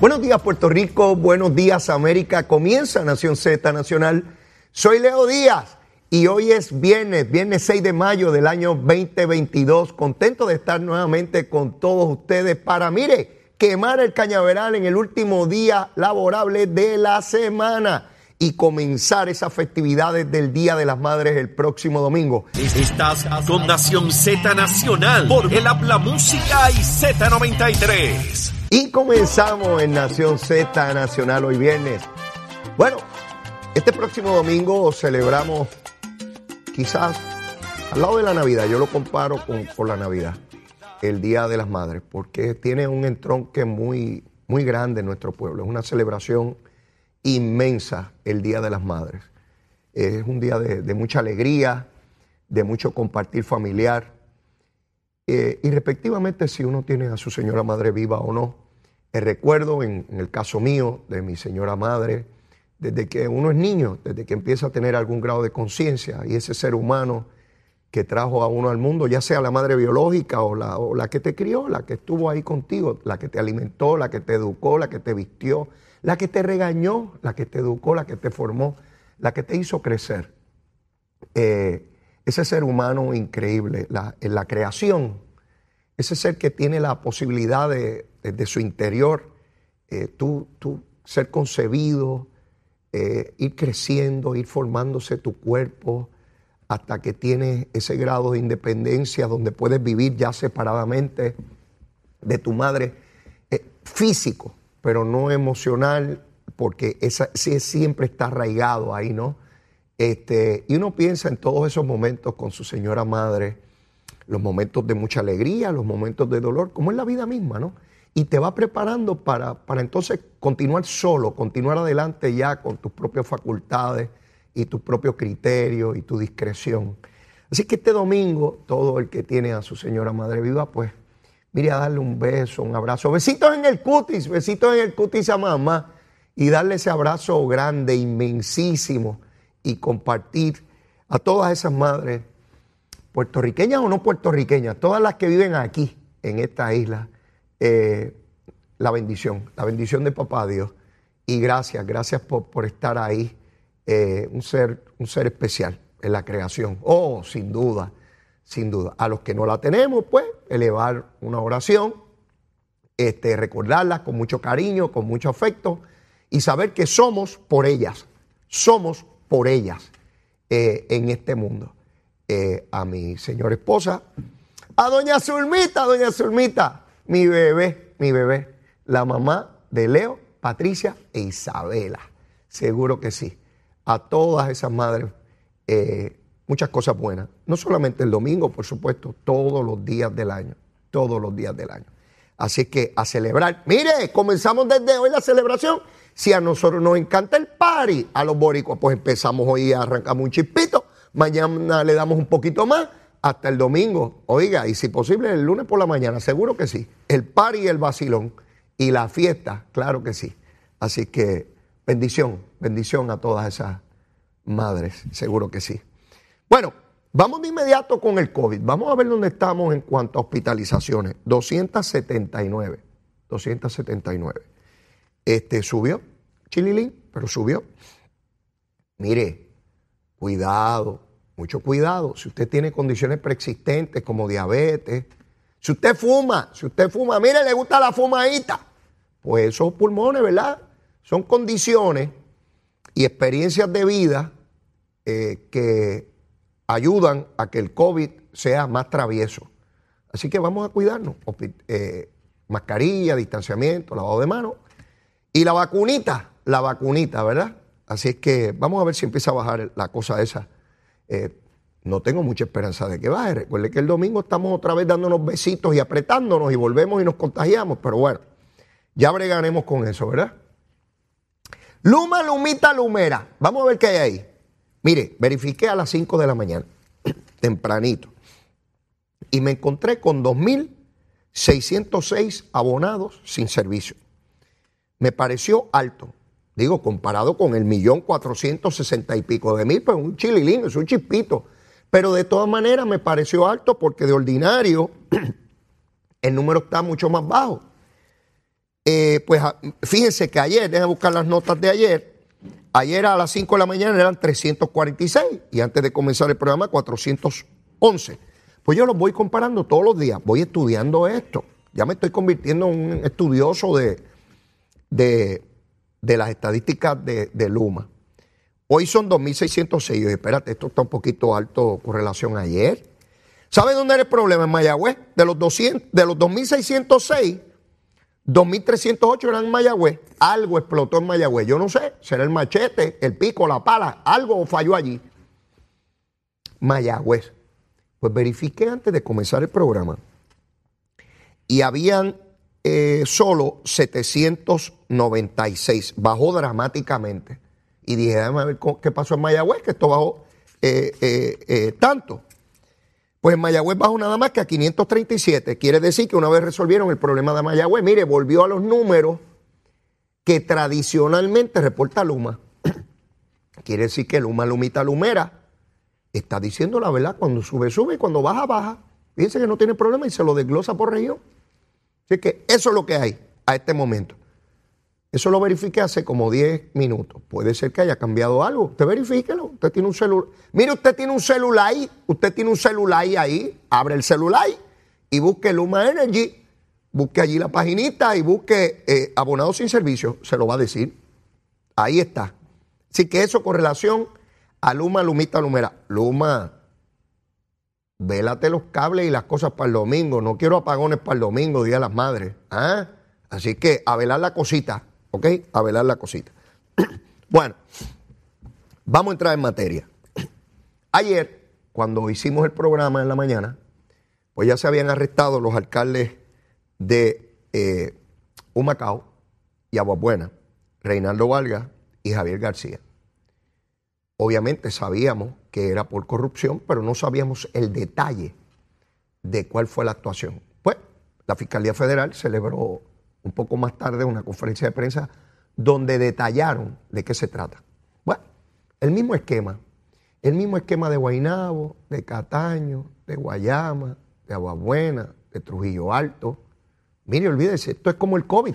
Buenos días Puerto Rico, buenos días América, comienza Nación Z Nacional. Soy Leo Díaz y hoy es viernes, viernes 6 de mayo del año 2022. Contento de estar nuevamente con todos ustedes para, mire, quemar el cañaveral en el último día laborable de la semana y comenzar esas festividades del Día de las Madres el próximo domingo. Estás con Nación Z Nacional por el Habla Música y Z93. Y comenzamos en Nación Z Nacional hoy viernes. Bueno, este próximo domingo celebramos quizás al lado de la Navidad, yo lo comparo con, con la Navidad, el Día de las Madres, porque tiene un entronque muy, muy grande en nuestro pueblo. Es una celebración inmensa el Día de las Madres. Es un día de, mucha alegría, de mucho compartir familiar. Eh, y respectivamente si uno tiene a su señora madre viva o no. El recuerdo, en, el caso mío, de mi señora madre, desde que uno es niño, desde que empieza a tener algún grado de conciencia y ese ser humano que trajo a uno al mundo, ya sea la madre biológica o la, o la que te crió, la que estuvo ahí contigo, la que te alimentó, la que te educó, la que te vistió, la que te regañó, la que te educó, la que te formó, la que te hizo crecer. Eh, ese ser humano increíble, en la creación, ese ser que tiene la posibilidad de, desde su interior, eh, tú, ser concebido, eh, ir creciendo, ir formándose tu cuerpo, hasta que tienes ese grado de independencia donde puedes vivir ya separadamente de tu madre, físico, pero no emocional, porque esa, siempre está arraigado ahí, ¿no? Este, y uno piensa en todos esos momentos con su señora madre, los momentos de mucha alegría, los momentos de dolor, como es la vida misma, ¿no? Y te va preparando para, para entonces continuar solo, continuar adelante ya con tus propias facultades y tus propios criterios y tu discreción. Así que este domingo, todo el que tiene a su señora madre viva, pues mire a darle un beso, un abrazo. Besitos en el cutis, besitos en el cutis a mamá. Y darle ese abrazo grande, inmensísimo. Y compartir a todas esas madres, puertorriqueñas o no puertorriqueñas, todas las que viven aquí, en esta isla, eh, la bendición, la bendición de papá Dios. Y gracias, gracias por, estar ahí. Eh, un, ser, un ser especial en la creación. Oh, sin duda sin duda. A los que no la tenemos, pues, elevar una oración, este, recordarlas con mucho cariño, con mucho afecto y saber que somos por ellas, somos por ellas eh, en este mundo. Eh, a mi señora esposa, a doña Zulmita, doña Zulmita, mi bebé, mi bebé, la mamá de Leo, Patricia e Isabela. Seguro que sí. A todas esas madres eh, muchas cosas buenas. No solamente el domingo, por supuesto, todos los días del año. Todos los días del año. Así que a celebrar. Mire, comenzamos desde hoy la celebración. Si a nosotros nos encanta el party, a los boricuas, pues empezamos hoy, arrancamos un chispito. Mañana le damos un poquito más hasta el domingo. Oiga, y si posible el lunes por la mañana, seguro que sí. El party y el vacilón y la fiesta, claro que sí. Así que bendición, bendición a todas esas madres, seguro que sí. Bueno, vamos de inmediato con el COVID. Vamos a ver dónde estamos en cuanto a hospitalizaciones. 279. 279. Este subió, chililín, pero subió. Mire, cuidado, mucho cuidado. Si usted tiene condiciones preexistentes como diabetes, si usted fuma, si usted fuma, mire, le gusta la fumadita, pues esos pulmones, ¿verdad? Son condiciones y experiencias de vida eh, que ayudan a que el COVID sea más travieso. Así que vamos a cuidarnos. Eh, mascarilla, distanciamiento, lavado de manos. Y la vacunita, la vacunita, ¿verdad? Así es que vamos a ver si empieza a bajar la cosa esa. Eh, no tengo mucha esperanza de que baje. Recuerde que el domingo estamos otra vez dándonos besitos y apretándonos y volvemos y nos contagiamos. Pero bueno, ya bregaremos con eso, ¿verdad? Luma, lumita, lumera. Vamos a ver qué hay ahí. Mire, verifiqué a las 5 de la mañana, tempranito, y me encontré con 2.606 abonados sin servicio. Me pareció alto, digo, comparado con el millón cuatrocientos sesenta y pico de mil, pues un chililín, es un chispito. Pero de todas maneras me pareció alto porque de ordinario el número está mucho más bajo. Eh, pues fíjense que ayer, déjenme buscar las notas de ayer, ayer a las 5 de la mañana eran 346 y antes de comenzar el programa 411. Pues yo los voy comparando todos los días, voy estudiando esto. Ya me estoy convirtiendo en un estudioso de, de, las estadísticas de, Luma. Hoy son 2.606. Espérate, esto está un poquito alto con relación a ayer. ¿Sabe dónde era el problema? En Mayagüez. De los, 200, de los 2.606, 2.308 eran en Mayagüez. Algo explotó en Mayagüez. Yo no sé. Será el machete, el pico, la pala. Algo falló allí. Mayagüez. Pues verifiqué antes de comenzar el programa. Y habían eh, solo 796. Bajó dramáticamente. Y dije, déjame ver qué pasó en Mayagüez, que esto bajó eh, eh, tanto. Pues en Mayagüez bajó nada más que a 537. Quiere decir que una vez resolvieron el problema de Mayagüez, mire, volvió a los números que tradicionalmente reporta Luma. Quiere decir que Luma, Lumita, Lumera está diciendo la verdad. Cuando sube, sube y cuando baja, baja. Fíjense que no tiene problema y se lo desglosa por región. Así que eso es lo que hay a este momento. Eso lo verifiqué hace como 10 minutos. Puede ser que haya cambiado algo. Usted verifíquelo. Usted tiene un celular. Mire, usted tiene un celular ahí. Usted tiene un celular ahí. Abre el celular y busque Luma Energy. Busque allí la paginita y busque eh, abonado sin servicio. Se lo va a decir. Ahí está. Así que eso con relación a Luma, Lumita, Lumera. Luma, vélate los cables y las cosas para el domingo. No quiero apagones para el domingo, Día de las Madres. ¿ah? Así que a velar la cosita, ¿ok? A velar la cosita. bueno, vamos a entrar en materia. Ayer, cuando hicimos el programa en la mañana, pues ya se habían arrestado los alcaldes de eh, Humacao y Aguabuena, Reinaldo Valga y Javier García. Obviamente sabíamos que era por corrupción, pero no sabíamos el detalle de cuál fue la actuación. Pues la Fiscalía Federal celebró un poco más tarde una conferencia de prensa donde detallaron de qué se trata. Bueno, el mismo esquema, el mismo esquema de Guainabo, de Cataño, de Guayama, de Aguabuena, de Trujillo Alto. Mire, olvídese, esto es como el COVID.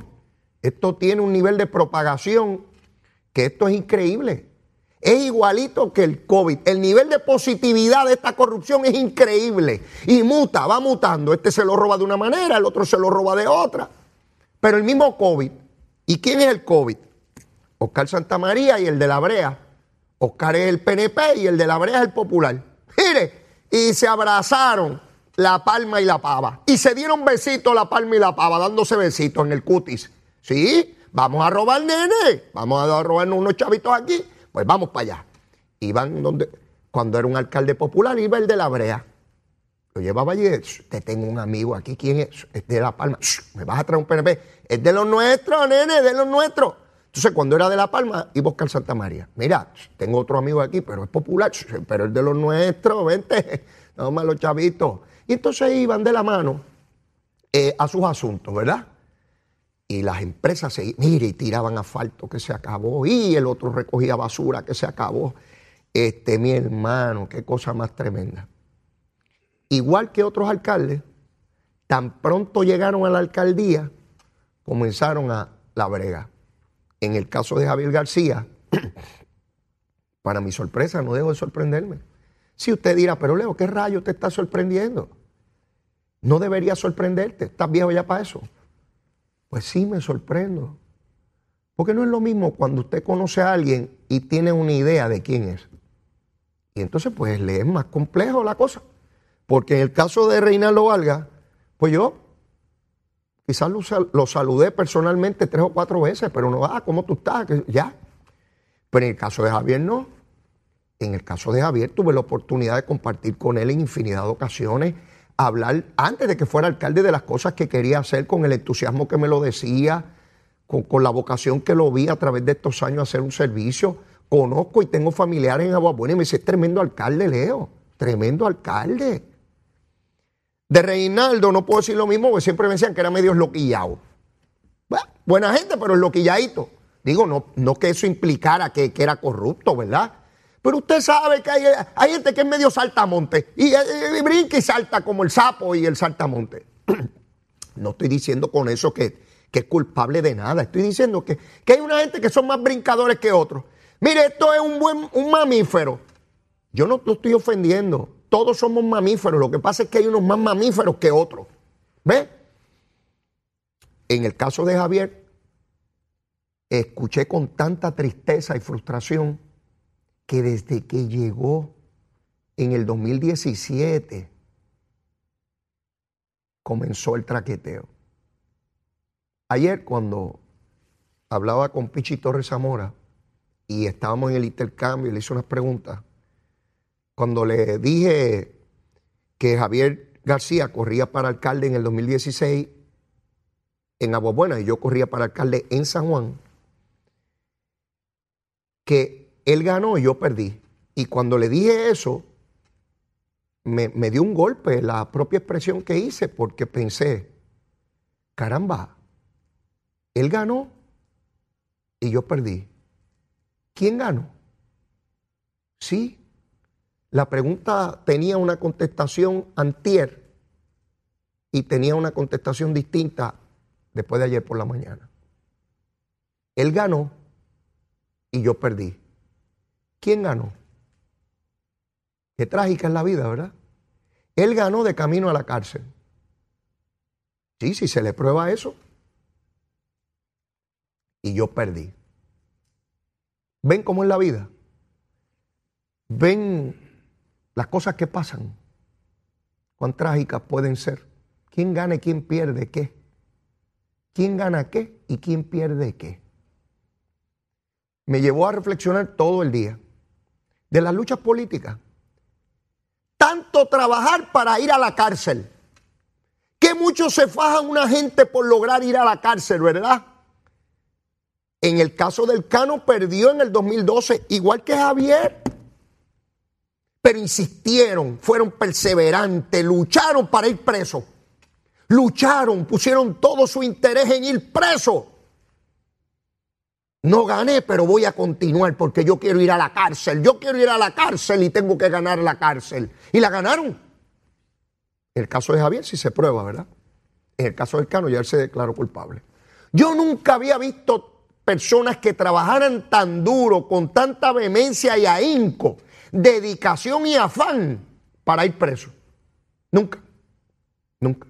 Esto tiene un nivel de propagación que esto es increíble es igualito que el COVID. El nivel de positividad de esta corrupción es increíble y muta, va mutando. Este se lo roba de una manera, el otro se lo roba de otra. Pero el mismo COVID. ¿Y quién es el COVID? Oscar Santamaría y el de la Brea. Oscar es el PNP y el de la Brea es el Popular. Mire, y se abrazaron la palma y la pava. Y se dieron besitos la palma y la pava, dándose besitos en el cutis. Sí, vamos a robar nene, vamos a robarnos unos chavitos aquí pues vamos para allá. Iban donde, cuando era un alcalde popular, iba el de la brea. Lo llevaba allí, te tengo un amigo aquí, ¿quién es? Es de La Palma. Me vas a traer un PNP. Es de los nuestros, nene, de los nuestros. Entonces, cuando era de La Palma, iba a buscar Santa María. Mira, tengo otro amigo aquí, pero es popular, pero es de los nuestros, vente, no más los chavitos. Y entonces iban de la mano eh, a sus asuntos, ¿verdad? Y las empresas se, mire, y tiraban asfalto que se acabó, y el otro recogía basura que se acabó. Este, mi hermano, qué cosa más tremenda. Igual que otros alcaldes, tan pronto llegaron a la alcaldía, comenzaron a la brega. En el caso de Javier García, para mi sorpresa, no dejo de sorprenderme. Si usted dirá, pero Leo, ¿qué rayo te está sorprendiendo? No debería sorprenderte, estás viejo ya para eso. Pues sí, me sorprendo. Porque no es lo mismo cuando usted conoce a alguien y tiene una idea de quién es. Y entonces, pues le es más complejo la cosa. Porque en el caso de Reinaldo Valga, pues yo quizás lo, saludé personalmente tres o cuatro veces, pero no, ah, ¿cómo tú estás? Ya. Pero en el caso de Javier no. En el caso de Javier tuve la oportunidad de compartir con él en infinidad de ocasiones hablar antes de que fuera alcalde de las cosas que quería hacer, con el entusiasmo que me lo decía, con, la vocación que lo vi a través de estos años hacer un servicio. Conozco y tengo familiares en Aguabuena y me dice, tremendo alcalde, Leo, tremendo alcalde. De Reinaldo no puedo decir lo mismo, porque siempre me decían que era medio loquillado. buena gente, pero es loquilladito. Digo, no, no que eso implicara que, que era corrupto, ¿verdad? Pero usted sabe que hay, gente que es medio saltamonte y, brinca y salta como el sapo y el saltamonte. no estoy diciendo con eso que, que es culpable de nada. Estoy diciendo que, que hay una gente que son más brincadores que otros. Mire, esto es un buen un mamífero. Yo no lo estoy ofendiendo. Todos somos mamíferos. Lo que pasa es que hay unos más mamíferos que otros. ¿Ve? En el caso de Javier, escuché con tanta tristeza y frustración que desde que llegó en el 2017 comenzó el traqueteo. Ayer cuando hablaba con Pichi Torres Zamora y estábamos en el intercambio y le hice unas preguntas, cuando le dije que Javier García corría para alcalde en el 2016 en Aguabuena y yo corría para alcalde en San Juan, que él ganó y yo perdí. Y cuando le dije eso, me, me dio un golpe la propia expresión que hice porque pensé, caramba, él ganó y yo perdí. ¿Quién ganó? Sí. La pregunta tenía una contestación antier y tenía una contestación distinta después de ayer por la mañana. Él ganó y yo perdí. ¿Quién ganó? Qué trágica es la vida, ¿verdad? Él ganó de camino a la cárcel. Sí, si se le prueba eso. Y yo perdí. ¿Ven cómo es la vida? ¿Ven las cosas que pasan? ¿Cuán trágicas pueden ser? ¿Quién gana y quién pierde qué? ¿Quién gana qué y quién pierde qué? Me llevó a reflexionar todo el día de las luchas políticas. Tanto trabajar para ir a la cárcel. Que muchos se fajan una gente por lograr ir a la cárcel, ¿verdad? En el caso del Cano perdió en el 2012, igual que Javier. Pero insistieron, fueron perseverantes, lucharon para ir preso. Lucharon, pusieron todo su interés en ir preso. No gané, pero voy a continuar porque yo quiero ir a la cárcel. Yo quiero ir a la cárcel y tengo que ganar la cárcel. Y la ganaron. El caso de Javier sí se prueba, ¿verdad? En el caso del Cano ya él se declaró culpable. Yo nunca había visto personas que trabajaran tan duro, con tanta vehemencia y ahínco, dedicación y afán para ir preso. Nunca. Nunca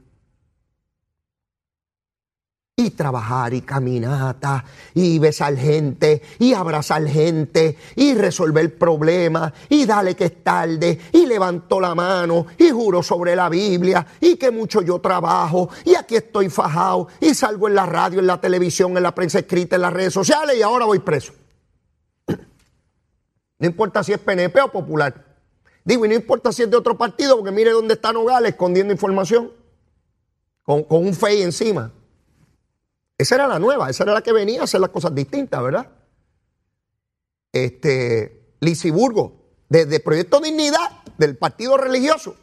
y trabajar y caminata y besar gente y abrazar gente y resolver problemas y dale que es tarde y levantó la mano y juro sobre la Biblia y que mucho yo trabajo y aquí estoy fajado y salgo en la radio, en la televisión, en la prensa escrita, en las redes sociales y ahora voy preso. No importa si es PNP o popular. Digo, y no importa si es de otro partido, porque mire dónde está Nogales escondiendo información con, un FEI encima. Esa era la nueva, esa era la que venía a hacer las cosas distintas, ¿verdad? Este, Lisiburgo, desde Proyecto Dignidad, del partido religioso,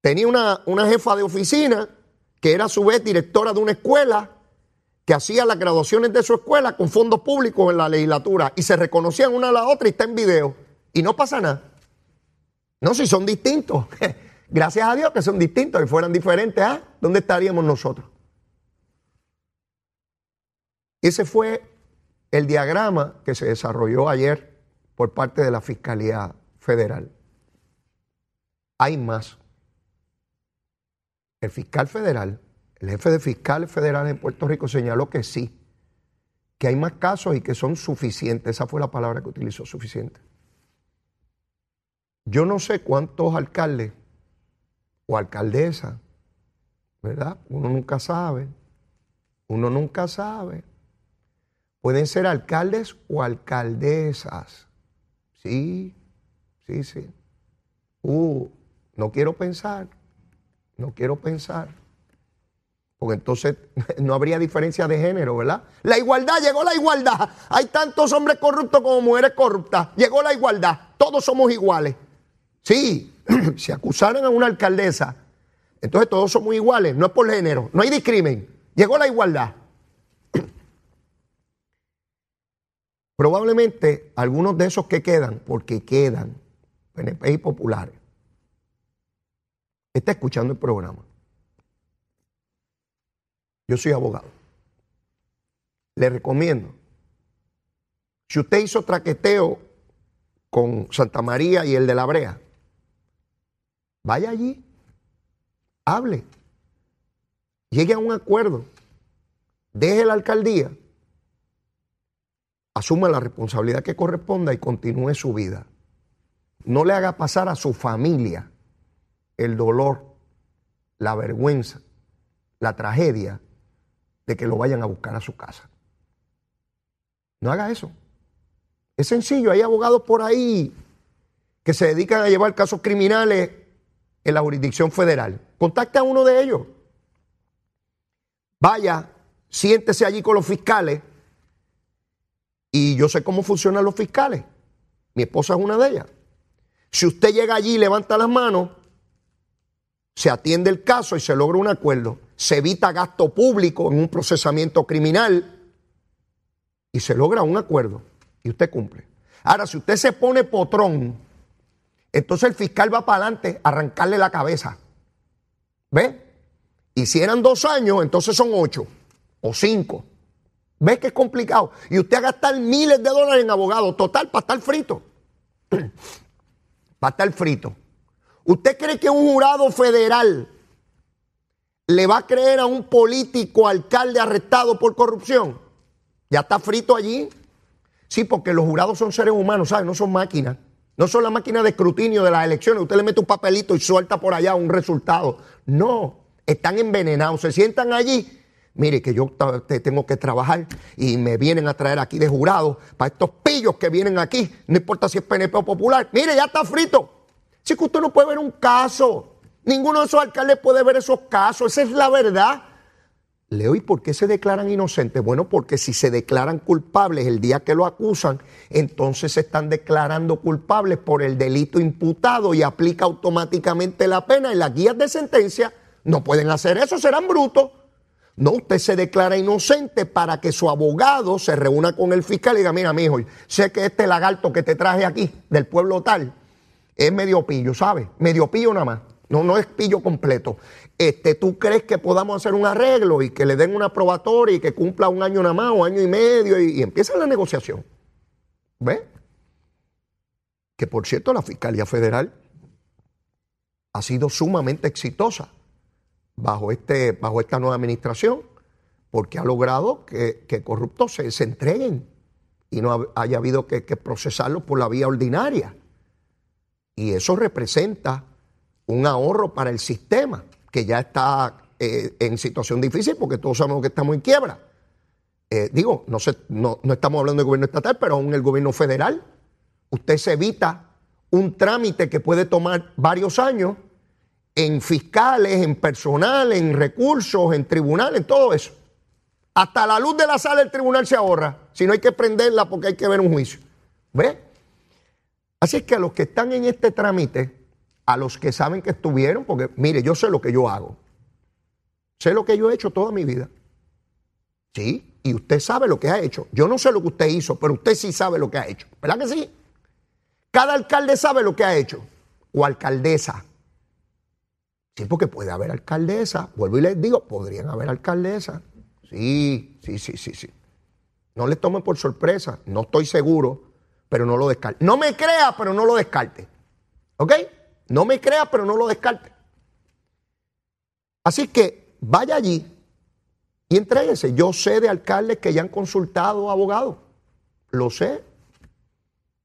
tenía una, una jefa de oficina que era a su vez directora de una escuela que hacía las graduaciones de su escuela con fondos públicos en la legislatura y se reconocían una a la otra y está en video. Y no pasa nada. No, si son distintos. Gracias a Dios que son distintos. Si fueran diferentes, ¿ah? ¿dónde estaríamos nosotros? Ese fue el diagrama que se desarrolló ayer por parte de la Fiscalía Federal. Hay más. El fiscal federal, el jefe de fiscales federales en Puerto Rico señaló que sí, que hay más casos y que son suficientes. Esa fue la palabra que utilizó, suficiente. Yo no sé cuántos alcaldes o alcaldesas, ¿verdad? Uno nunca sabe. Uno nunca sabe Pueden ser alcaldes o alcaldesas. Sí, sí, sí. Uh, no quiero pensar, no quiero pensar. Porque entonces no habría diferencia de género, ¿verdad? La igualdad, llegó la igualdad. Hay tantos hombres corruptos como mujeres corruptas. Llegó la igualdad. Todos somos iguales. Sí, si acusaran a una alcaldesa, entonces todos somos iguales. No es por género, no hay discrimen. Llegó la igualdad. Probablemente algunos de esos que quedan, porque quedan, PNP y populares, está escuchando el programa. Yo soy abogado. Le recomiendo. Si usted hizo traqueteo con Santa María y el de la Brea, vaya allí, hable, llegue a un acuerdo, deje la alcaldía, asuma la responsabilidad que corresponda y continúe su vida. No le haga pasar a su familia el dolor, la vergüenza, la tragedia de que lo vayan a buscar a su casa. No haga eso. Es sencillo, hay abogados por ahí que se dedican a llevar casos criminales en la jurisdicción federal. Contacte a uno de ellos. Vaya, siéntese allí con los fiscales. Y yo sé cómo funcionan los fiscales. Mi esposa es una de ellas. Si usted llega allí y levanta las manos, se atiende el caso y se logra un acuerdo. Se evita gasto público en un procesamiento criminal y se logra un acuerdo y usted cumple. Ahora, si usted se pone potrón, entonces el fiscal va para adelante a arrancarle la cabeza. ¿Ve? Y si eran dos años, entonces son ocho o cinco. ¿Ves que es complicado? Y usted a gastar miles de dólares en abogados, total, para estar frito. para estar frito. ¿Usted cree que un jurado federal le va a creer a un político alcalde arrestado por corrupción? Ya está frito allí. Sí, porque los jurados son seres humanos, ¿sabes? No son máquinas. No son la máquina de escrutinio de las elecciones. Usted le mete un papelito y suelta por allá un resultado. No, están envenenados. Se sientan allí. Mire, que yo tengo que trabajar y me vienen a traer aquí de jurado para estos pillos que vienen aquí. No importa si es PNP o popular. Mire, ya está frito. Si que usted no puede ver un caso. Ninguno de esos alcaldes puede ver esos casos. Esa es la verdad. Leo, ¿y por qué se declaran inocentes? Bueno, porque si se declaran culpables el día que lo acusan, entonces se están declarando culpables por el delito imputado y aplica automáticamente la pena. En las guías de sentencia no pueden hacer eso, serán brutos. No, usted se declara inocente para que su abogado se reúna con el fiscal y diga, mira, mi hijo, sé que este lagarto que te traje aquí, del pueblo tal, es medio pillo, ¿sabes? Medio pillo nada más. No, no es pillo completo. Este, ¿Tú crees que podamos hacer un arreglo y que le den una probatoria y que cumpla un año nada más o año y medio y, empieza la negociación? ¿Ve? Que por cierto, la Fiscalía Federal ha sido sumamente exitosa bajo, este, bajo esta nueva administración porque ha logrado que, corruptos se, entreguen y no haya habido que, que procesarlos por la vía ordinaria. Y eso representa un ahorro para el sistema, que ya está eh, en situación difícil porque todos sabemos que estamos en quiebra. Eh, digo, no, no, no, estamos hablando del gobierno estatal, pero aún el gobierno federal. Usted se evita un trámite que puede tomar varios años en fiscales, en personal, en recursos, en tribunal, en todo eso. Hasta la luz de la sala del tribunal se ahorra, si no hay que prenderla porque hay que ver un juicio. ¿Ve? Así es que a los que están en este trámite, a los que saben que estuvieron, porque mire, yo sé lo que yo hago. Sé lo que yo he hecho toda mi vida. Sí, y usted sabe lo que ha hecho. Yo no sé lo que usted hizo, pero usted sí sabe lo que ha hecho. ¿Verdad que sí? Cada alcalde sabe lo que ha hecho. O alcaldesa. Sí, porque puede haber alcaldesa. Vuelvo y les digo, podrían haber alcaldesa. Sí, sí, sí, sí, sí. No les tomen por sorpresa. No estoy seguro, pero no lo descarte. No me crea, pero no lo descarte. ¿Ok? No me crea, pero no lo descarte. Así que vaya allí y entréguese. Yo sé de alcaldes que ya han consultado abogados. Lo sé.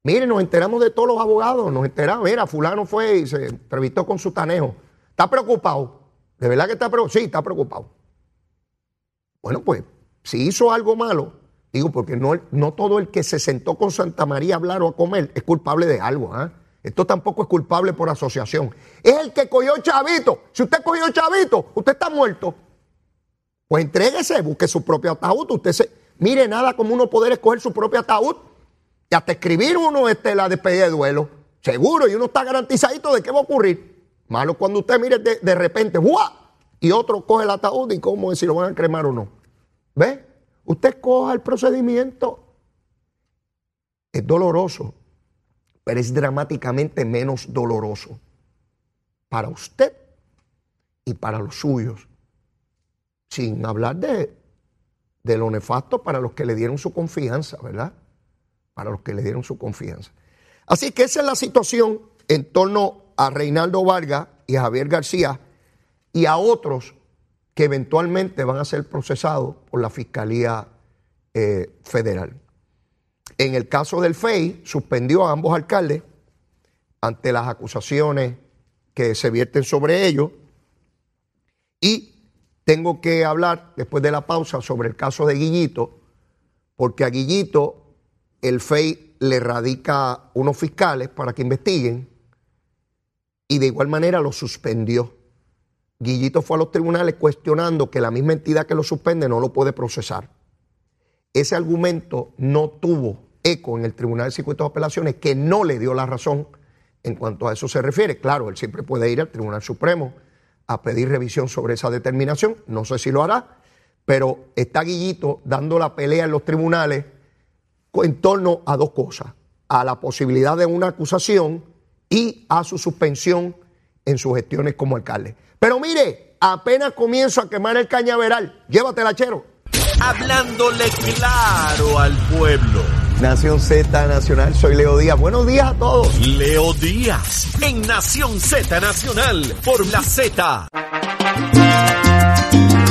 Miren, nos enteramos de todos los abogados. Nos enteramos. Mira, fulano fue y se entrevistó con su tanejo. Está preocupado. ¿De verdad que está preocupado? Sí, está preocupado. Bueno, pues, si hizo algo malo, digo, porque no, no todo el que se sentó con Santa María a hablar o a comer es culpable de algo. ¿ah? Esto tampoco es culpable por asociación. Es el que cogió chavito. Si usted cogió chavito, usted está muerto. Pues entréguese, busque su propio ataúd. Usted se, mire nada como uno poder escoger su propio ataúd. Y hasta escribir uno este, la despedida de duelo. Seguro, y uno está garantizadito de qué va a ocurrir. Malo cuando usted mire de, repente, ¡buah! Y otro coge el ataúd y cómo es si lo van a cremar o no. ¿Ve? Usted coja el procedimiento. Es doloroso pero es dramáticamente menos doloroso para usted y para los suyos. sin hablar de, de lo nefasto para los que le dieron su confianza, ¿verdad? Para los que le dieron su confianza. Así que esa es la situación en torno a Reinaldo Vargas y a Javier García y a otros que eventualmente van a ser procesados por la Fiscalía eh, Federal. En el caso del FEI, suspendió a ambos alcaldes ante las acusaciones que se vierten sobre ellos. Y tengo que hablar después de la pausa sobre el caso de Guillito, porque a Guillito el FEI le radica unos fiscales para que investiguen y de igual manera lo suspendió. Guillito fue a los tribunales cuestionando que la misma entidad que lo suspende no lo puede procesar. Ese argumento no tuvo eco en el Tribunal de Circuitos de Apelaciones, que no le dio la razón en cuanto a eso se refiere. Claro, él siempre puede ir al Tribunal Supremo a pedir revisión sobre esa determinación, no sé si lo hará, pero está Guillito dando la pelea en los tribunales en torno a dos cosas, a la posibilidad de una acusación y a su suspensión en sus gestiones como alcalde. Pero mire, apenas comienzo a quemar el cañaveral, llévatela, chero. Hablándole claro al pueblo. Nación Z Nacional, soy Leo Díaz. Buenos días a todos. Leo Díaz, en Nación Z Nacional, por la Z.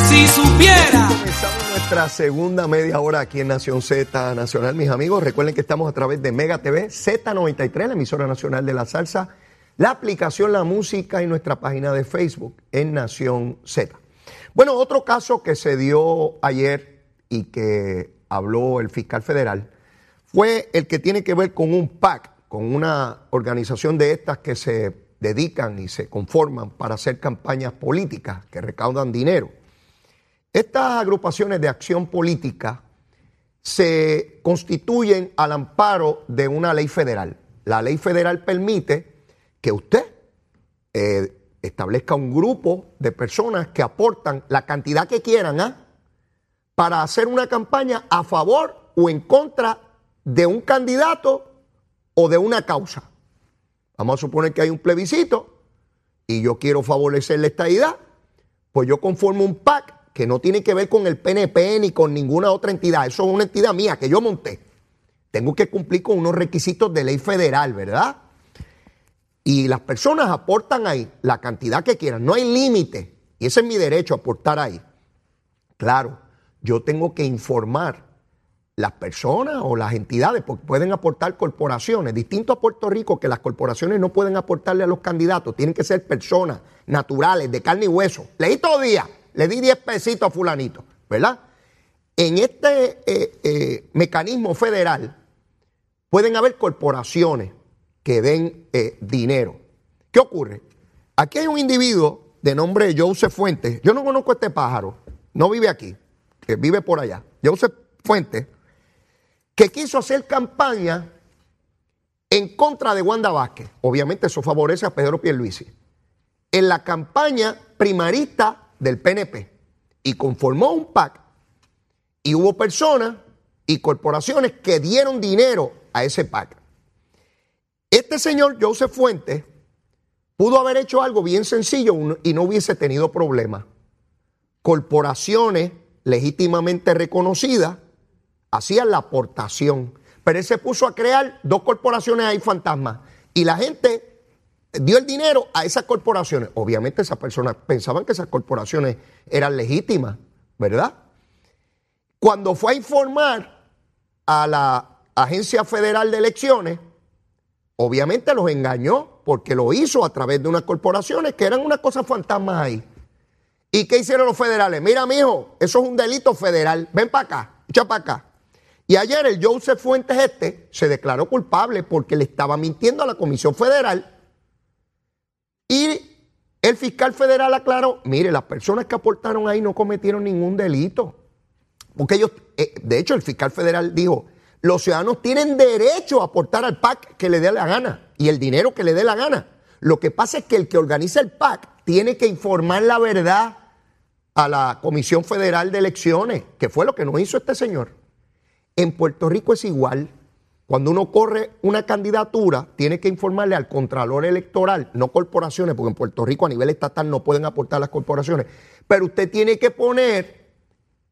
Si supiera. Nuestra segunda media hora aquí en Nación Z Nacional, mis amigos. Recuerden que estamos a través de Mega TV, Z93, la emisora nacional de la salsa, la aplicación La Música y nuestra página de Facebook en Nación Z. Bueno, otro caso que se dio ayer y que habló el fiscal federal fue el que tiene que ver con un PAC, con una organización de estas que se dedican y se conforman para hacer campañas políticas que recaudan dinero. Estas agrupaciones de acción política se constituyen al amparo de una ley federal. La ley federal permite que usted eh, establezca un grupo de personas que aportan la cantidad que quieran ¿ah? para hacer una campaña a favor o en contra de un candidato o de una causa. Vamos a suponer que hay un plebiscito y yo quiero favorecer la estadidad, pues yo conformo un PAC que no tiene que ver con el PNP ni con ninguna otra entidad. Eso es una entidad mía que yo monté. Tengo que cumplir con unos requisitos de ley federal, ¿verdad? Y las personas aportan ahí la cantidad que quieran. No hay límite. Y ese es mi derecho, aportar ahí. Claro, yo tengo que informar las personas o las entidades, porque pueden aportar corporaciones, distinto a Puerto Rico, que las corporaciones no pueden aportarle a los candidatos, tienen que ser personas naturales, de carne y hueso. Leí todo día, le di 10 pesitos a fulanito, ¿verdad? En este eh, eh, mecanismo federal pueden haber corporaciones que den eh, dinero. ¿Qué ocurre? Aquí hay un individuo de nombre Joseph Fuentes. Yo no conozco a este pájaro, no vive aquí, vive por allá. Joseph Fuentes que quiso hacer campaña en contra de Wanda Vázquez. Obviamente eso favorece a Pedro Pierluisi. En la campaña primarista del PNP. Y conformó un PAC. Y hubo personas y corporaciones que dieron dinero a ese PAC. Este señor Joseph Fuentes pudo haber hecho algo bien sencillo y no hubiese tenido problemas. Corporaciones legítimamente reconocidas hacían la aportación. Pero él se puso a crear dos corporaciones ahí fantasmas. Y la gente dio el dinero a esas corporaciones. Obviamente esas personas pensaban que esas corporaciones eran legítimas, ¿verdad? Cuando fue a informar a la Agencia Federal de Elecciones, obviamente los engañó porque lo hizo a través de unas corporaciones que eran unas cosas fantasmas ahí. ¿Y qué hicieron los federales? Mira, mijo, eso es un delito federal. Ven para acá, echa para acá. Y ayer el Joseph Fuentes este se declaró culpable porque le estaba mintiendo a la Comisión Federal. Y el fiscal federal aclaró, mire, las personas que aportaron ahí no cometieron ningún delito. Porque ellos, eh, de hecho, el fiscal federal dijo, los ciudadanos tienen derecho a aportar al PAC que le dé la gana y el dinero que le dé la gana. Lo que pasa es que el que organiza el PAC tiene que informar la verdad a la Comisión Federal de Elecciones, que fue lo que no hizo este señor. En Puerto Rico es igual. Cuando uno corre una candidatura, tiene que informarle al Contralor Electoral, no corporaciones, porque en Puerto Rico a nivel estatal no pueden aportar las corporaciones, pero usted tiene que poner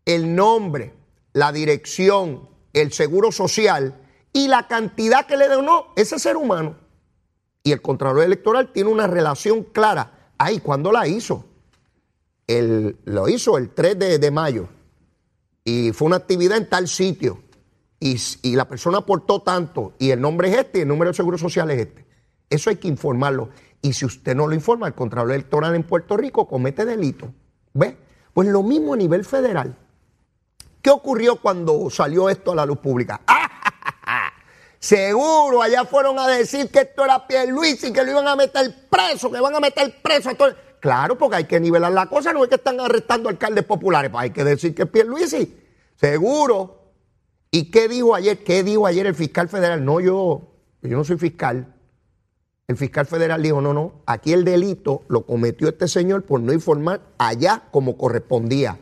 el nombre, la dirección, el seguro social y la cantidad que le donó ese ser humano. Y el Contralor Electoral tiene una relación clara. Ay, ¿cuándo la hizo? Lo hizo el 3 de, de mayo y fue una actividad en tal sitio y, la persona aportó tanto y el nombre es este y el número de seguro social es este. Eso hay que informarlo. Y si usted no lo informa, el Contralor Electoral en Puerto Rico comete delito. ¿Ve? Pues lo mismo a nivel federal. ¿Qué ocurrió cuando salió esto a la luz pública? Seguro, allá fueron a decir que esto era y que lo iban a meter preso, que van a meter preso a todo. Claro, porque hay que nivelar la cosa, no es que están arrestando alcaldes populares, pues hay que decir que es Pierluisi. Seguro, ¿Y qué dijo ayer? ¿Qué dijo ayer el fiscal federal? No, yo, yo no soy fiscal. El fiscal federal dijo, no, no, aquí el delito lo cometió este señor por no informar allá como correspondía.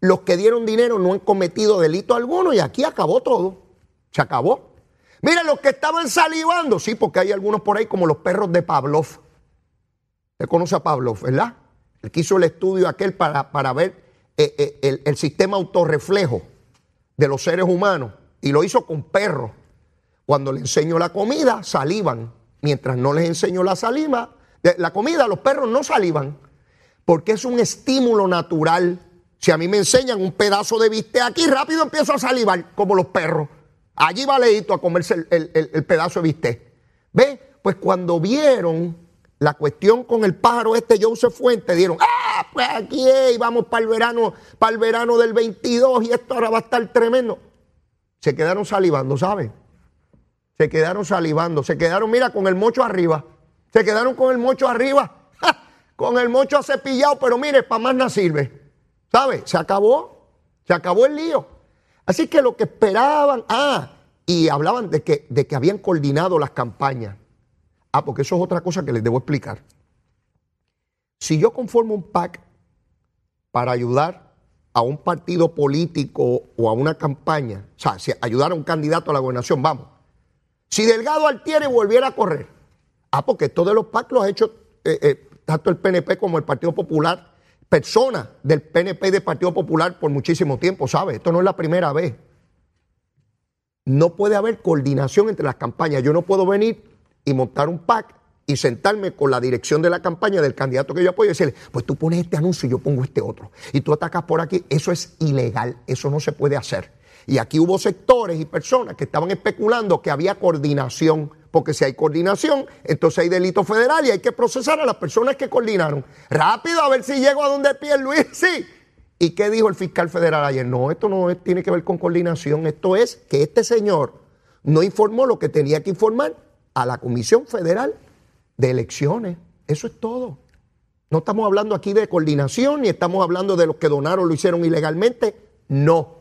Los que dieron dinero no han cometido delito alguno y aquí acabó todo. Se acabó. Mira, los que estaban salivando, sí, porque hay algunos por ahí como los perros de Pavlov. Usted conoce a Pavlov, ¿verdad? El que hizo el estudio aquel para, para ver eh, eh, el, el sistema autorreflejo de los seres humanos y lo hizo con perros. Cuando le enseñó la comida, salivan. Mientras no les enseñó la saliva, la comida, los perros no salivan. Porque es un estímulo natural. Si a mí me enseñan un pedazo de bistec aquí, rápido empiezo a salivar, como los perros. Allí va Leito a comerse el, pedazo de bistec. ¿Ve? Pues cuando vieron la cuestión con el pájaro este Joseph Fuente, dieron, ah, pues aquí vamos para el verano, para el verano del 22 y esto ahora va a estar tremendo. Se quedaron salivando, ¿saben? Se quedaron salivando, se quedaron, mira, con el mocho arriba. Se quedaron con el mocho arriba, con el mocho cepillado, pero mire, para más no sirve. ¿Sabe? Se acabó, se acabó el lío. Así que lo que esperaban, ah, y hablaban de que, de que habían coordinado las campañas. Ah, porque eso es otra cosa que les debo explicar. Si yo conformo un PAC para ayudar a un partido político o a una campaña, o sea, si ayudar a un candidato a la gobernación, vamos. Si Delgado Altiere volviera a correr, ah, porque todos los PAC los ha hecho eh, eh, tanto el PNP como el Partido Popular, personas del PNP y del Partido Popular por muchísimo tiempo, ¿sabe? Esto no es la primera vez. No puede haber coordinación entre las campañas. Yo no puedo venir y montar un PAC y sentarme con la dirección de la campaña del candidato que yo apoyo y decirle, pues tú pones este anuncio y yo pongo este otro. Y tú atacas por aquí. Eso es ilegal, eso no se puede hacer. Y aquí hubo sectores y personas que estaban especulando que había coordinación, porque si hay coordinación, entonces hay delito federal y hay que procesar a las personas que coordinaron. Rápido, a ver si llego a donde Luis, sí. ¿Y qué dijo el fiscal federal ayer? No, esto no tiene que ver con coordinación, esto es que este señor no informó lo que tenía que informar a la Comisión Federal de Elecciones. Eso es todo. No estamos hablando aquí de coordinación, ni estamos hablando de los que donaron, lo hicieron ilegalmente. No.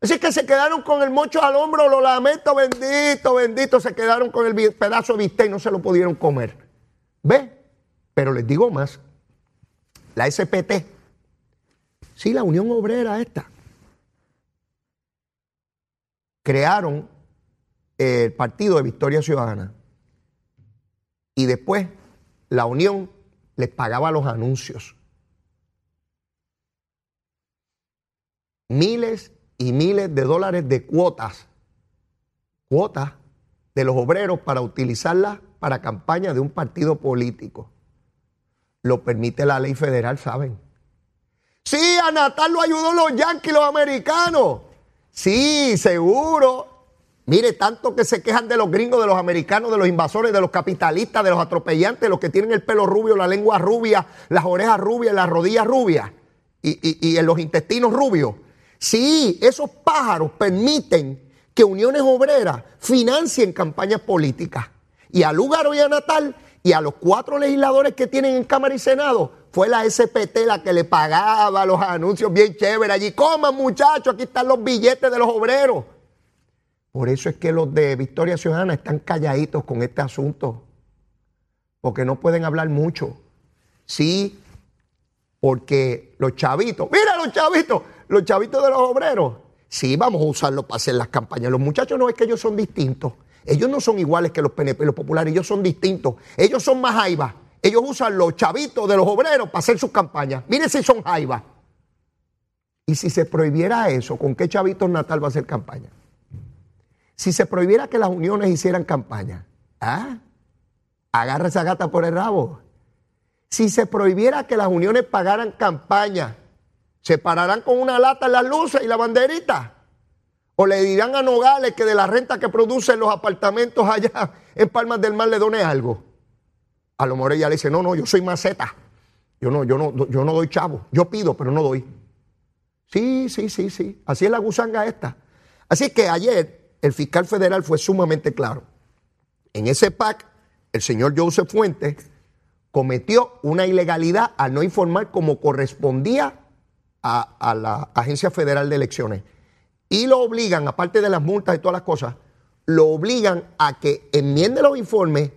Así que se quedaron con el mocho al hombro, lo lamento, bendito, bendito, se quedaron con el pedazo de bistec y no se lo pudieron comer. ¿Ve? Pero les digo más, la SPT, sí, la Unión Obrera esta, crearon el partido de Victoria Ciudadana. Y después la Unión les pagaba los anuncios. Miles y miles de dólares de cuotas, cuotas de los obreros para utilizarlas para campaña de un partido político. Lo permite la ley federal, ¿saben? Sí, a Natal lo ayudó los yanquis, los americanos. Sí, seguro. Mire, tanto que se quejan de los gringos, de los americanos, de los invasores, de los capitalistas, de los atropellantes, los que tienen el pelo rubio, la lengua rubia, las orejas rubias, las rodillas rubias y, en los intestinos rubios. Sí, esos pájaros permiten que uniones obreras financien campañas políticas. Y a Lugaro y a Natal y a los cuatro legisladores que tienen en Cámara y Senado, fue la SPT la que le pagaba los anuncios bien chéveres. Allí, coman muchachos, aquí están los billetes de los obreros. Por eso es que los de Victoria Ciudadana están calladitos con este asunto, porque no pueden hablar mucho. Sí, porque los chavitos, mira los chavitos, los chavitos de los obreros, Sí, vamos a usarlo para hacer las campañas. Los muchachos no es que ellos son distintos. Ellos no son iguales que los PNP los populares, ellos son distintos. Ellos son más jaivas. Ellos usan los chavitos de los obreros para hacer sus campañas. Miren si son jaivas. Y si se prohibiera eso, ¿con qué chavitos Natal va a hacer campaña? Si se prohibiera que las uniones hicieran campaña, ¿ah? Agarra esa gata por el rabo. Si se prohibiera que las uniones pagaran campaña, ¿se pararán con una lata las luces y la banderita? ¿O le dirán a Nogales que de la renta que producen los apartamentos allá en Palmas del Mar le done algo? A lo mejor ella le dice, no, no, yo soy maceta. Yo no, yo no, yo no doy chavo. Yo pido, pero no doy. Sí, sí, sí, sí. Así es la gusanga esta. Así que ayer el fiscal federal fue sumamente claro. En ese PAC, el señor Joseph Fuentes cometió una ilegalidad al no informar como correspondía a, a la Agencia Federal de Elecciones. Y lo obligan, aparte de las multas y todas las cosas, lo obligan a que enmiende los informes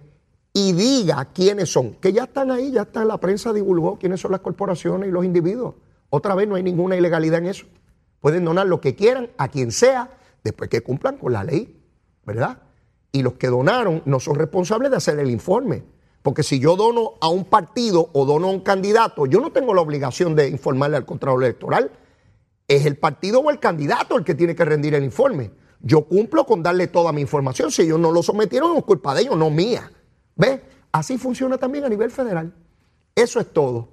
y diga quiénes son, que ya están ahí, ya está, la prensa divulgó quiénes son las corporaciones y los individuos. Otra vez no hay ninguna ilegalidad en eso. Pueden donar lo que quieran a quien sea, después que cumplan con la ley, ¿verdad? Y los que donaron no son responsables de hacer el informe. Porque si yo dono a un partido o dono a un candidato, yo no tengo la obligación de informarle al Contralor Electoral. Es el partido o el candidato el que tiene que rendir el informe. Yo cumplo con darle toda mi información. Si ellos no lo sometieron, es culpa de ellos, no mía. ¿Ves? Así funciona también a nivel federal. Eso es todo.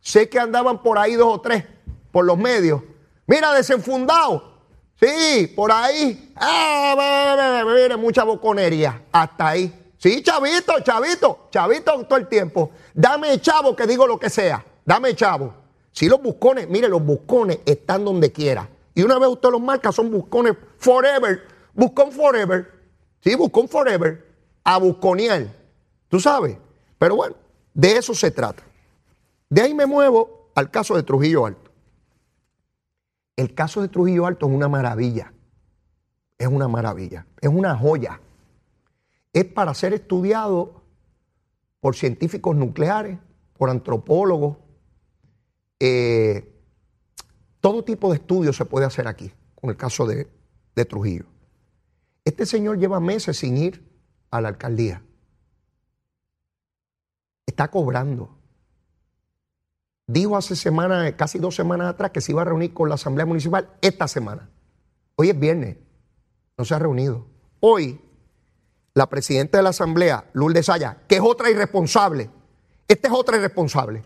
Sé que andaban por ahí dos o tres, por los medios. Mira, desenfundado. Sí, por ahí. Ah, mire, mucha boconería. Hasta ahí. Sí, chavito, chavito, chavito todo el tiempo. Dame chavo que digo lo que sea. Dame chavo. Si los buscones, mire, los buscones están donde quiera. Y una vez usted los marca, son buscones forever. Buscón forever. Sí, buscón forever. A busconear. Tú sabes. Pero bueno, de eso se trata. De ahí me muevo al caso de Trujillo Alto. El caso de Trujillo Alto es una maravilla. Es una maravilla. Es una joya. Es para ser estudiado por científicos nucleares, por antropólogos. Eh, todo tipo de estudios se puede hacer aquí, con el caso de, de Trujillo. Este señor lleva meses sin ir a la alcaldía. Está cobrando dijo hace semana, casi dos semanas atrás, que se iba a reunir con la Asamblea Municipal esta semana. Hoy es viernes, no se ha reunido. Hoy, la presidenta de la Asamblea, Lourdes Saya, que es otra irresponsable, esta es otra irresponsable,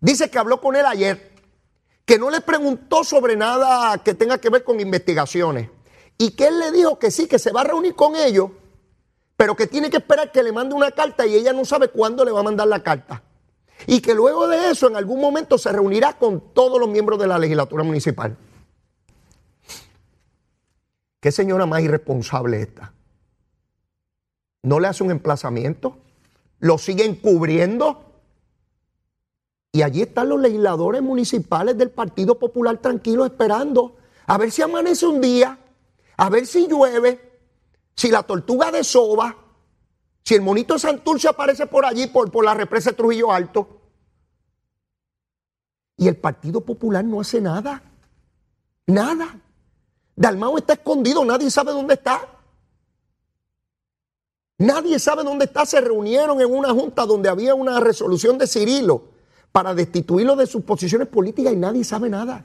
dice que habló con él ayer, que no le preguntó sobre nada que tenga que ver con investigaciones y que él le dijo que sí, que se va a reunir con ellos, pero que tiene que esperar que le mande una carta y ella no sabe cuándo le va a mandar la carta y que luego de eso en algún momento se reunirá con todos los miembros de la legislatura municipal. ¿Qué señora más irresponsable esta? ¿No le hace un emplazamiento? ¿Lo sigue encubriendo? Y allí están los legisladores municipales del Partido Popular tranquilos esperando a ver si amanece un día, a ver si llueve, si la tortuga de soba si el monito Santurce aparece por allí, por, por la represa de Trujillo Alto, y el Partido Popular no hace nada, nada. Dalmao está escondido, nadie sabe dónde está. Nadie sabe dónde está. Se reunieron en una junta donde había una resolución de Cirilo para destituirlo de sus posiciones políticas y nadie sabe nada.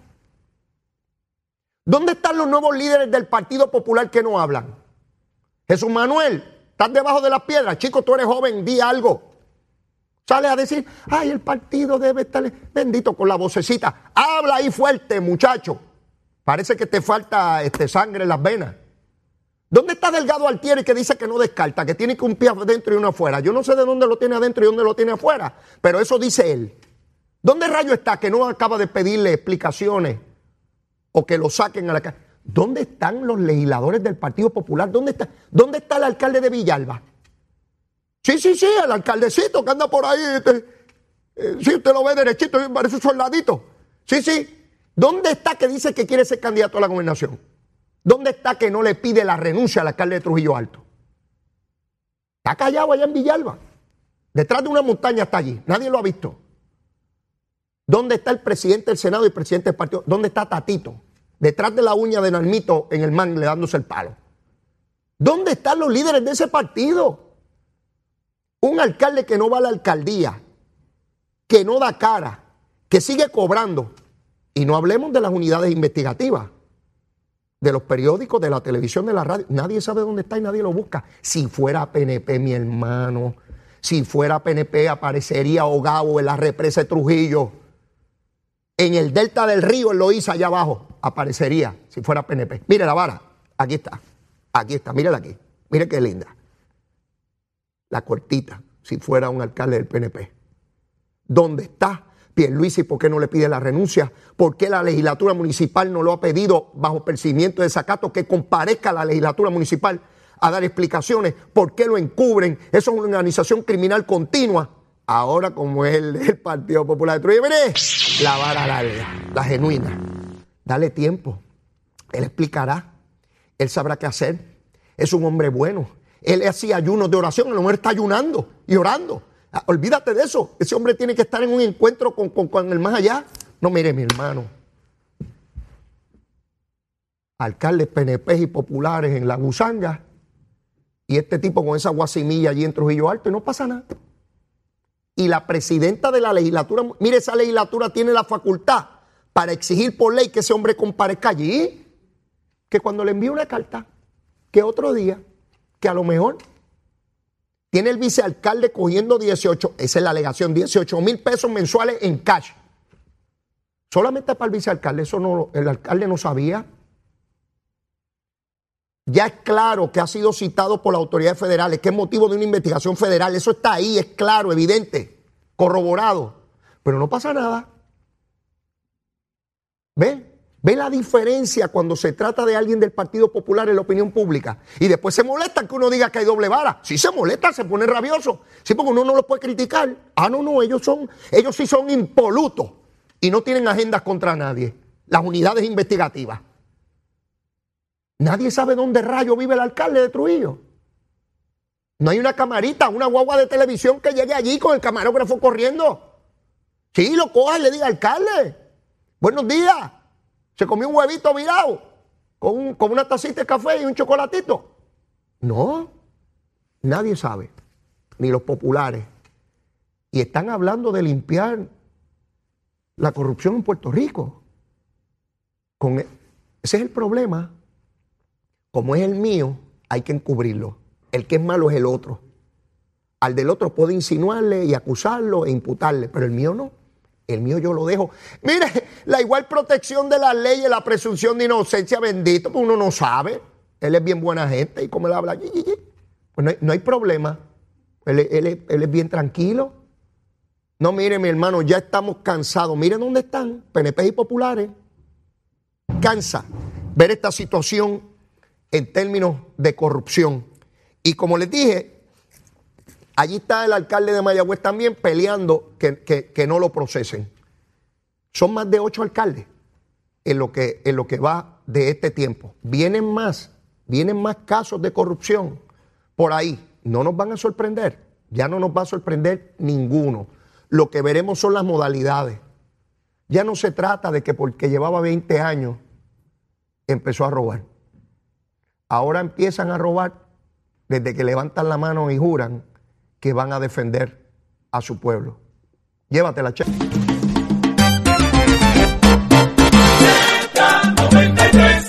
¿Dónde están los nuevos líderes del Partido Popular que no hablan? Jesús Manuel, Estás debajo de las piedras. Chico, tú eres joven, di algo. Sale a decir, ay, el partido debe estar bendito con la vocecita. Habla ahí fuerte, muchacho. Parece que te falta este, sangre en las venas. ¿Dónde está Delgado Altieri que dice que no descarta, que tiene que un pie adentro y uno afuera? Yo no sé de dónde lo tiene adentro y dónde lo tiene afuera, pero eso dice él. ¿Dónde rayo está que no acaba de pedirle explicaciones o que lo saquen a la calle? ¿Dónde están los legisladores del Partido Popular? ¿Dónde está, ¿Dónde está el alcalde de Villalba? Sí, sí, sí, el alcaldecito que anda por ahí. Este, eh, sí, usted lo ve derechito, parece un soldadito. Sí, sí. ¿Dónde está que dice que quiere ser candidato a la gobernación? ¿Dónde está que no le pide la renuncia al alcalde de Trujillo Alto? Está callado allá en Villalba. Detrás de una montaña está allí. Nadie lo ha visto. ¿Dónde está el presidente del Senado y el presidente del partido? ¿Dónde está Tatito? Detrás de la uña de Narmito en el mangle dándose el palo. ¿Dónde están los líderes de ese partido? Un alcalde que no va a la alcaldía, que no da cara, que sigue cobrando. Y no hablemos de las unidades investigativas, de los periódicos, de la televisión, de la radio. Nadie sabe dónde está y nadie lo busca. Si fuera PNP, mi hermano, si fuera PNP, aparecería ahogado en la represa de Trujillo. En el delta del río, en Loíza, allá abajo, aparecería si fuera PNP. Mire la vara, aquí está, aquí está, mírela aquí, mire qué linda. La cortita, si fuera un alcalde del PNP. ¿Dónde está Pierluisi? ¿Por qué no le pide la renuncia? ¿Por qué la legislatura municipal no lo ha pedido bajo percibimiento de desacato que comparezca la legislatura municipal a dar explicaciones? ¿Por qué lo encubren? Eso es una organización criminal continua. Ahora, como es el, Partido Popular de Trujillo, mire, la vara larga, la genuina. Dale tiempo. Él explicará. Él sabrá qué hacer. Es un hombre bueno. Él hacía ayunos de oración. El hombre está ayunando y orando. Ah, olvídate de eso. Ese hombre tiene que estar en un encuentro con, con el más allá. No, mire, mi hermano. Alcaldes PNP y populares en la gusanga. Y este tipo con esa guasimilla allí en Trujillo Alto y no pasa nada. Y la presidenta de la legislatura, mire, esa legislatura tiene la facultad para exigir por ley que ese hombre comparezca allí, que cuando le envíe una carta, que otro día, que a lo mejor tiene el vicealcalde cogiendo 18, esa es la alegación, 18 mil pesos mensuales en cash. Solamente para el vicealcalde, eso no, el alcalde no sabía. Ya es claro que ha sido citado por las autoridades federales, que es motivo de una investigación federal. Eso está ahí, es claro, evidente, corroborado. Pero no pasa nada. ¿Ve? ¿Ve la diferencia cuando se trata de alguien del Partido Popular en la opinión pública? Y después se molesta que uno diga que hay doble vara. Si se molesta, se pone rabioso. Sí, porque uno no lo puede criticar. Ah, no, no, ellos son, ellos sí son impolutos y no tienen agendas contra nadie. Las unidades investigativas. Nadie sabe dónde rayo vive el alcalde de Trujillo. No hay una camarita, una guagua de televisión que llegue allí con el camarógrafo corriendo. Sí, lo coja y le diga, alcalde, Buenos días. Se comió un huevito virado con, una tacita de café y un chocolatito. No, nadie sabe, ni los populares. Y están hablando de limpiar la corrupción en Puerto Rico. E, ese es el problema. Como es el mío, hay que encubrirlo. El que es malo es el otro. Al del otro puede insinuarle y acusarlo e imputarle, pero el mío no. El mío yo lo dejo. Mire, la igual protección de la ley y la presunción de inocencia, bendito, pues uno no sabe. Él es bien buena gente y como él habla, pues no hay, problema. Él, es bien tranquilo. No, mire, mi hermano, ya estamos cansados. Mire dónde están, PNP y populares. Cansa ver esta situación en términos de corrupción. Y como les dije, Allí está el alcalde de Mayagüez también peleando que, no lo procesen. Son más de ocho alcaldes en lo, que, en lo que va de este tiempo. Vienen más, vienen más casos de corrupción por ahí. No nos van a sorprender, ya no nos va a sorprender ninguno. Lo que veremos son las modalidades. Ya no se trata de que porque llevaba 20 años empezó a robar. Ahora empiezan a robar desde que levantan la mano y juran que van a defender a su pueblo. Llévatela, che. Z93.